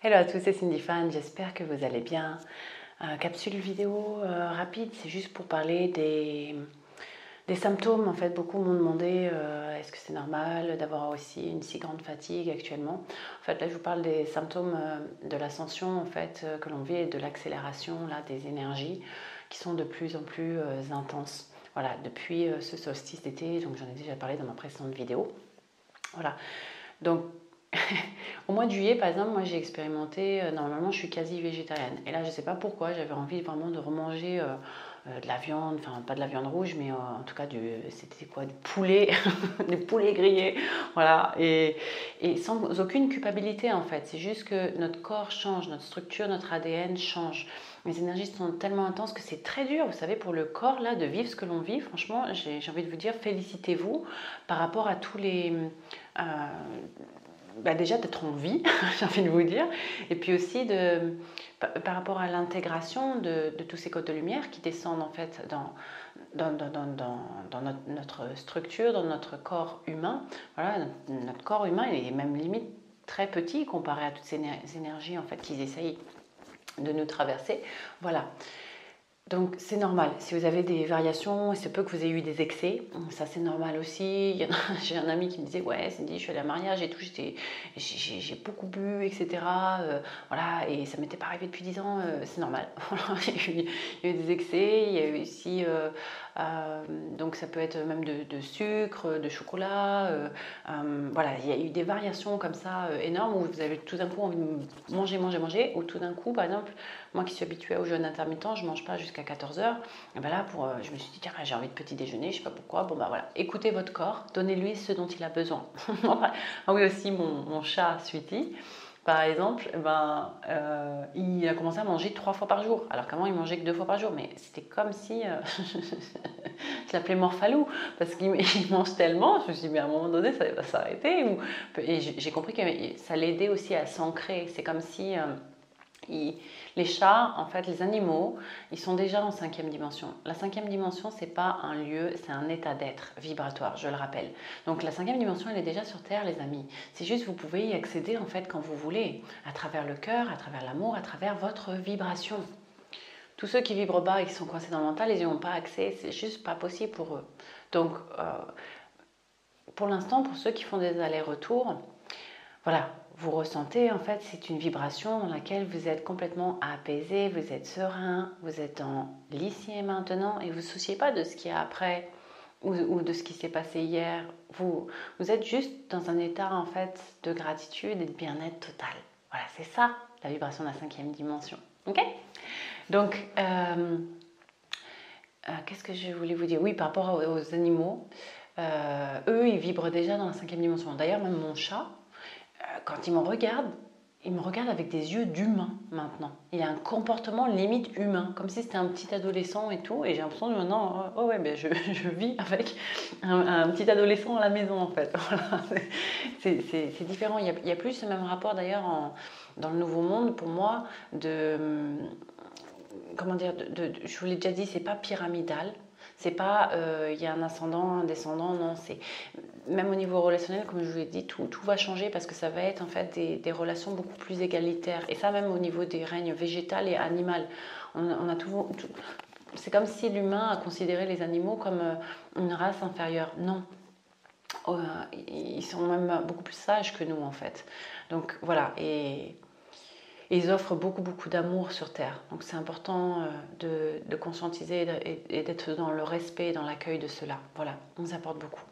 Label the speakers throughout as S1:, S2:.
S1: Hello à tous, c'est Cindy Fan, j'espère que vous allez bien. Euh, capsule vidéo euh, rapide, c'est juste pour parler des, des, symptômes. En fait, beaucoup m'ont demandé euh, est-ce que c'est normal d'avoir aussi une si grande fatigue actuellement. En fait, là, je vous parle des symptômes de l'ascension en fait que l'on vit et de l'accélération là des énergies qui sont de plus en plus intenses. Voilà, depuis ce solstice d'été, donc j'en ai déjà parlé dans ma précédente vidéo. Voilà, donc Au mois de juillet, par exemple, moi j'ai expérimenté, euh, normalement je suis quasi végétarienne. Et là, je ne sais pas pourquoi, j'avais envie vraiment de remanger euh, euh, de la viande, enfin pas de la viande rouge, mais en tout cas du, c'était quoi, du poulet, du poulet grillé, voilà. Et, et, sans aucune culpabilité en fait. C'est juste que notre corps change, notre structure, notre ADN change. Les énergies sont tellement intenses que c'est très dur, vous savez, pour le corps là de vivre ce que l'on vit. Franchement, j'ai, envie de vous dire, félicitez-vous par rapport à tous les bah déjà d'être en vie, j'ai envie de vous dire, et puis aussi de, par rapport à l'intégration de, tous ces côtes de lumière qui descendent en fait dans, dans, dans, notre, structure, dans notre corps humain. Voilà, notre, corps humain il est même limite très petit comparé à toutes ces énergies en fait qu'ils essayent de nous traverser. Voilà. Donc c'est normal. Si vous avez des variations, il se peut que vous ayez eu des excès. Ça c'est normal aussi. J'ai un ami qui me disait ouais, Cindy, je suis allée à un mariage et tout, j'ai beaucoup bu, etc. Euh, voilà, et ça m'était pas arrivé depuis 10 ans. Euh, c'est normal. il, y a eu, des excès. Il y a eu aussi euh, donc ça peut être même de, sucre, de chocolat. voilà, il y a eu des variations comme ça énormes où vous avez tout d'un coup envie de manger, manger, manger, ou tout d'un coup, par exemple, moi qui suis habituée au jeûne intermittent, je mange pas jusqu'à 14h. Et ben là, pour, euh, je me suis dit, tiens, j'ai envie de petit déjeuner, je sais pas pourquoi. Bon, bah voilà, écoutez votre corps, donnez-lui ce dont il a besoin. ah oui, aussi, mon, mon chat, Sweetie, par exemple, eh ben, euh, il a commencé à manger trois fois par jour, alors qu'avant il mangeait que deux fois par jour. Mais c'était comme si euh, je l'appelais Morphalou, parce qu'il mange tellement. Je me suis dit, mais à un moment donné, ça va s'arrêter. Et j'ai compris que ça l'aidait aussi à s'ancrer. C'est comme si les chats, en fait, les animaux, ils sont déjà en cinquième dimension. La cinquième dimension, c'est pas un lieu, c'est un état d'être vibratoire, je le rappelle. Donc la cinquième dimension, elle est déjà sur Terre, les amis. C'est juste, vous pouvez y accéder en fait quand vous voulez, à travers le cœur, à travers l'amour, à travers votre vibration. Tous ceux qui vibrent bas et qui sont coincés dans le mental, ils n'y ont pas accès, c'est juste pas possible pour eux. Donc, euh, pour l'instant, pour ceux qui font des allers-retours, voilà, vous ressentez en fait, c'est une vibration dans laquelle vous êtes complètement apaisé, vous êtes serein, vous êtes en l'ici et maintenant et vous ne vous souciez pas de ce qu'il y a après ou, de ce qui s'est passé hier. Vous, vous êtes juste dans un état en fait de gratitude et de bien-être total. Voilà, c'est ça la vibration de la cinquième dimension. Ok? Donc, euh, euh, qu'est-ce que je voulais vous dire? Oui, par rapport aux, animaux, euh, eux, ils vibrent déjà dans la cinquième dimension. D'ailleurs, même mon chat, quand il me regarde, il me regarde avec des yeux d'humain maintenant. Il a un comportement limite humain, comme si c'était un petit adolescent et tout. Et j'ai l'impression maintenant, oh ouais, ben je, vis avec un, petit adolescent à la maison en fait. c'est différent. Il y, a, plus ce même rapport d'ailleurs dans le Nouveau Monde pour moi de. Comment dire Je vous l'ai déjà dit, c'est pas pyramidal. C'est pas euh, il y a un ascendant, un descendant, non. C'est même au niveau relationnel, comme je vous l'ai dit, tout, tout, va changer parce que ça va être en fait des, des, relations beaucoup plus égalitaires. Et ça, même au niveau des règnes végétal et animal. On, a tout, c'est comme si l'humain a considéré les animaux comme euh, une race inférieure. Non. Euh, ils sont même beaucoup plus sages que nous en fait. Donc voilà. Et ils offrent beaucoup, beaucoup d'amour sur Terre. Donc c'est important euh, de, conscientiser et, d'être dans le respect, dans l'accueil de cela. Voilà, on nous apporte beaucoup.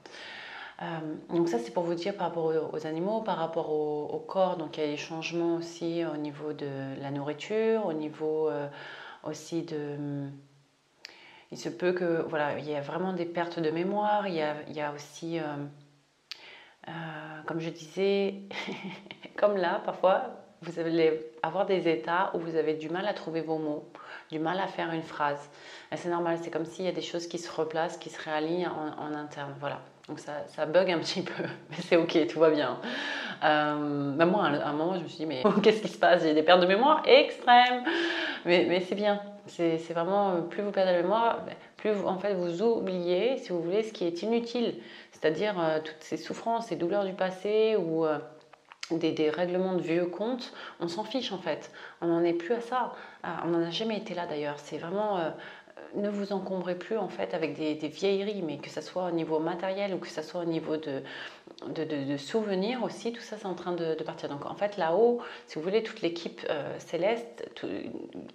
S1: Euh, donc ça c'est pour vous dire par rapport aux, animaux, par rapport au, corps, donc il y a des changements aussi au niveau de la nourriture, au niveau euh, aussi de... Il se peut que, voilà, il y a vraiment des pertes de mémoire, il y a aussi, comme je disais, comme là parfois, vous allez avoir des états où vous avez du mal à trouver vos mots, du mal à faire une phrase. C'est normal, c'est comme s'il y a des choses qui se replacent, qui se réalignent en, interne. Voilà. Donc ça, ça, bug un petit peu, mais c'est ok, tout va bien. Euh, même moi, à un moment, je me suis dit, mais qu'est-ce qui se passe? J'ai des pertes de mémoire extrêmes. Mais, c'est bien. C'est vraiment, euh, plus vous perdez la mémoire, plus vous, en fait, vous oubliez, si vous voulez, ce qui est inutile. C'est-à-dire euh, toutes ces souffrances, ces douleurs du passé ou des, règlements de vieux comptes, on s'en fiche en fait. On n'en est plus à ça. Ah, on n'en a jamais été là d'ailleurs. C'est vraiment euh, ne vous encombrez plus en fait avec des, vieilleries, mais que ce soit au niveau matériel ou que ce soit au niveau de, de, souvenirs aussi, tout ça c'est en train de, partir. Donc en fait là-haut, si vous voulez, toute l'équipe euh, céleste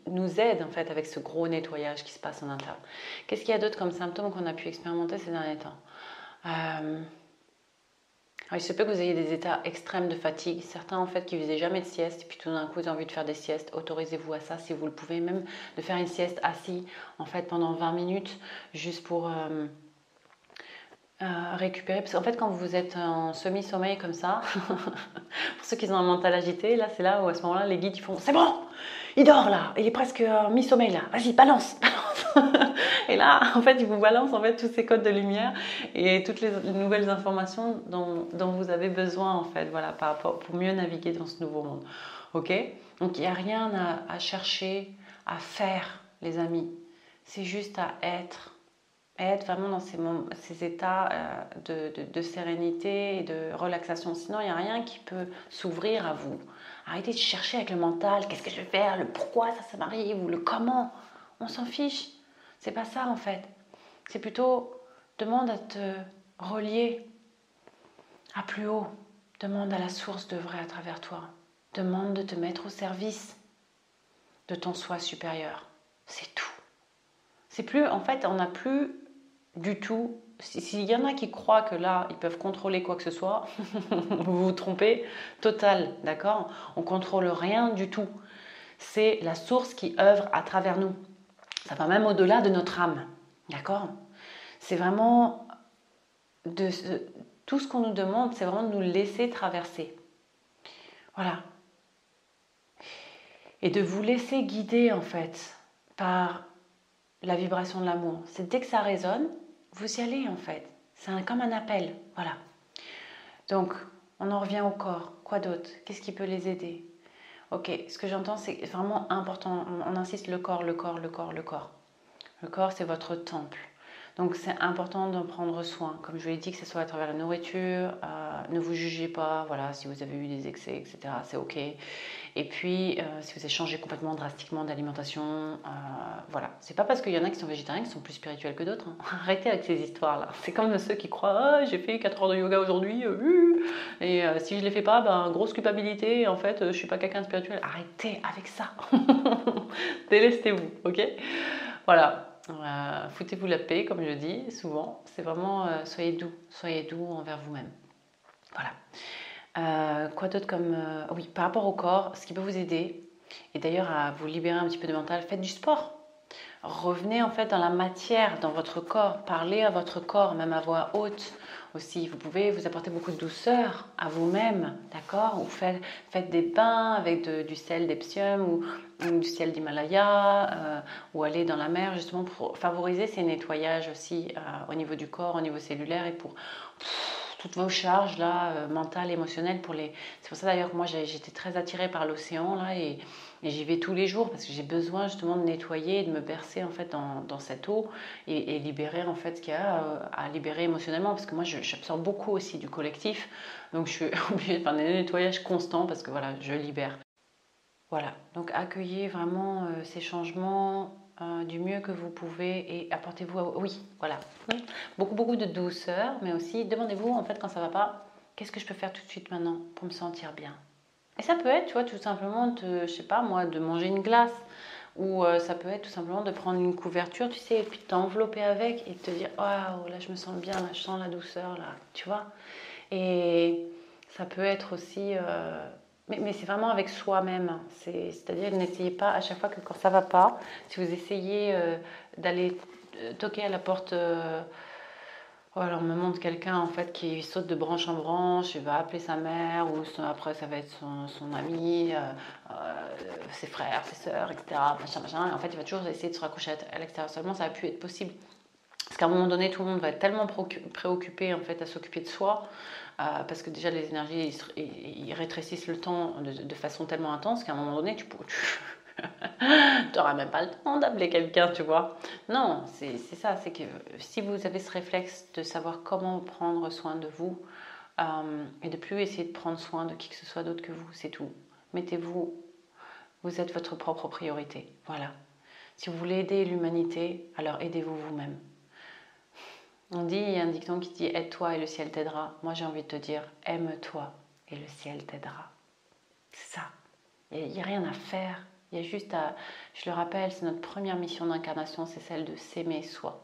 S1: nous aide en fait avec ce gros nettoyage qui se passe en interne. Qu'est-ce qu'il y a d'autre comme symptômes qu'on a pu expérimenter ces derniers temps? Euh, il se peut que vous ayez des états extrêmes de fatigue. Certains, en fait, qui faisaient jamais de sieste, puis tout d'un coup, ils ont envie de faire des siestes. Autorisez-vous à ça si vous le pouvez, même de faire une sieste assis, en fait, pendant 20 minutes, juste pour euh, euh, récupérer. Parce qu'en fait, quand vous êtes en semi-sommeil comme ça, pour ceux qui ont un mental agité, là, c'est là où à ce moment-là, les guides, font C'est bon, il dort là, il est presque mi-sommeil là, vas-y, balance, balance. et là, en fait, il vous balance en fait tous ces codes de lumière et toutes les nouvelles informations dont, vous avez besoin en fait, voilà, par rapport, pour mieux naviguer dans ce nouveau monde. Ok? Donc il n'y a rien à, chercher, à faire, les amis. C'est juste à être être vraiment dans ces, états euh, de, de, sérénité et de relaxation. Sinon, il n'y a rien qui peut s'ouvrir à vous. Arrêtez de chercher avec le mental, qu'est-ce que je vais faire, le pourquoi ça, ça m'arrive? Ou le comment? On s'en fiche. C'est pas ça en fait. C'est plutôt demande à te relier à plus haut. Demande à la source de vrai à travers toi. Demande de te mettre au service de ton soi supérieur. C'est tout. C'est plus, en fait, on n'a plus du tout. S'il y en a qui croient que là, ils peuvent contrôler quoi que ce soit, vous vous trompez total, d'accord? On contrôle rien du tout. C'est la source qui œuvre à travers nous. Ça va même au-delà de notre âme, d'accord? C'est vraiment de tout ce qu'on nous demande, c'est vraiment de nous laisser traverser. Voilà. Et de vous laisser guider en fait par la vibration de l'amour. C'est dès que ça résonne, vous y allez en fait. C'est comme un appel. Voilà. Donc, on en revient au corps. Quoi d'autre? Qu'est-ce qui peut les aider? Ok, ce que j'entends, c'est vraiment important. On, insiste le corps, le corps, le corps, le corps. Le corps, c'est votre temple. Donc c'est important d'en prendre soin. Comme je vous l'ai dit, que ce soit à travers la nourriture, euh, ne vous jugez pas, voilà, si vous avez eu des excès, etc., c'est ok. Et puis, euh, si vous avez changé complètement drastiquement d'alimentation, euh, voilà. C'est pas parce qu'il y en a qui sont végétariens qui sont plus spirituels que d'autres. Hein. Arrêtez avec ces histoires-là. C'est comme ceux qui croient Ah, j'ai fait 4 heures de yoga aujourd'hui, et si je les fais pas, ben, grosse culpabilité, en fait, je suis pas quelqu'un de spirituel. Arrêtez avec ça. Délestez-vous, ok? Voilà. Foutez-vous la paix, comme je dis souvent. C'est vraiment soyez doux, soyez doux envers vous-même. Voilà. Euh, quoi d'autre comme... Euh, oui, par rapport au corps, ce qui peut vous aider, et d'ailleurs à vous libérer un petit peu de mental, faites du sport. Revenez en fait dans la matière, dans votre corps. Parlez à votre corps, même à voix haute aussi. Vous pouvez vous apporter beaucoup de douceur à vous-même, d'accord? Ou faites, faites, des bains avec du sel d'Epsium ou, du sel d'Himalaya, euh, ou aller dans la mer justement pour favoriser ces nettoyages aussi au niveau du corps, au niveau cellulaire et pour toutes vos charges là, euh, mentales, émotionnelles. Pour les... C'est pour ça d'ailleurs que moi j'étais très attirée par l'océan là et, j'y vais tous les jours parce que j'ai besoin justement de nettoyer et de me bercer en fait dans, cette eau et, libérer en fait ce qu'il y a euh, à libérer émotionnellement parce que moi j'absorbe beaucoup aussi du collectif donc je suis obligée de faire des nettoyages constants parce que voilà, je libère. Voilà, donc accueillez vraiment euh, ces changements euh, du mieux que vous pouvez et apportez-vous oui voilà. Beaucoup beaucoup de douceur mais aussi demandez-vous en fait quand ça va pas qu'est-ce que je peux faire tout de suite maintenant pour me sentir bien? Et ça peut être tu vois tout simplement de je sais pas moi de manger une glace ou euh, ça peut être tout simplement de prendre une couverture tu sais et puis t'envelopper avec et te dire waouh là je me sens bien là je sens la douceur là tu vois? Et ça peut être aussi euh, mais, c'est vraiment avec soi-même. C'est-à-dire, n'essayez pas à chaque fois que quand ça va pas, si vous essayez euh, d'aller euh, toquer à la porte. Euh, oh, alors on me montre quelqu'un en fait qui saute de branche en branche, il va appeler sa mère ou après ça va être son, ami, ses frères, ses sœurs, etc. Machin, Et en fait il va toujours essayer de se raccrocher à l'extérieur. Seulement ça a pu être possible. Parce qu'à un moment donné tout le monde va être tellement préoccupé en fait à s'occuper de soi euh, parce que déjà les énergies rétrécissent le temps de, façon tellement intense qu'à un moment donné tu n'auras même pas le temps d'appeler quelqu'un, tu vois. Non, c'est ça, c'est que si vous avez ce réflexe de savoir comment prendre soin de vous, euh, et de plus essayer de prendre soin de qui que ce soit d'autre que vous, c'est tout. Mettez-vous, vous êtes votre propre priorité. Voilà. Si vous voulez aider l'humanité, alors aidez-vous vous-même. On dit, il y a un dicton qui dit aide-toi et le ciel t'aidera. Moi j'ai envie de te dire aime-toi et le ciel t'aidera. C'est ça. Il n'y a, rien à faire. Il y a juste à, je le rappelle, c'est notre première mission d'incarnation, c'est celle de s'aimer soi.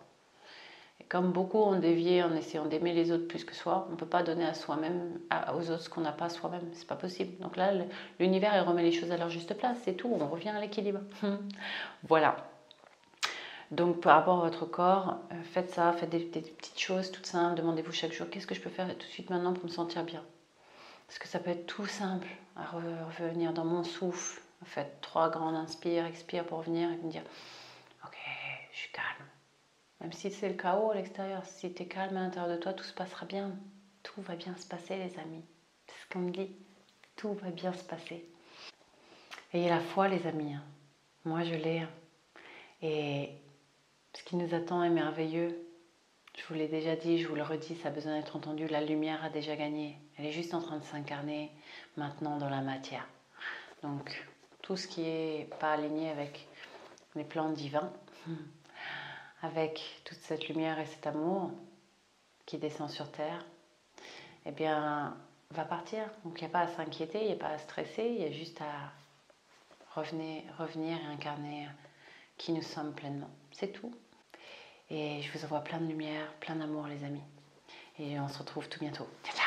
S1: Et comme beaucoup ont dévié en essayant d'aimer les autres plus que soi, on ne peut pas donner à soi-même, aux autres ce qu'on n'a pas soi-même. C'est pas possible. Donc là, l'univers il remet les choses à leur juste place. C'est tout. On revient à l'équilibre. voilà. Donc par rapport à votre corps, euh, faites ça, faites des, petites choses toutes simples. Demandez-vous chaque jour qu'est-ce que je peux faire tout de suite maintenant pour me sentir bien? Parce que ça peut être tout simple à revenir dans mon souffle. Faites trois grandes inspires, expire pour venir et me dire Ok, je suis calme. Même si c'est le chaos à l'extérieur, si tu es calme à l'intérieur de toi, tout se passera bien. Tout va bien se passer, les amis. C'est ce qu'on me dit. Tout va bien se passer. Ayez la foi, les amis. Hein. Moi, je l'ai. Hein. Et ce qui nous attend est merveilleux. Je vous l'ai déjà dit, je vous le redis, ça a besoin d'être entendu. La lumière a déjà gagné. Elle est juste en train de s'incarner maintenant dans la matière. Donc, tout ce qui n'est pas aligné avec les plans divins, avec toute cette lumière et cet amour qui descend sur Terre, eh bien, va partir. Donc, il n'y a pas à s'inquiéter, il n'y a pas à stresser, il y a juste à revenir, revenir et incarner qui nous sommes pleinement. C'est tout. Et je vous envoie plein de lumière, plein d'amour, les amis. Et on se retrouve tout bientôt. Ciao, ciao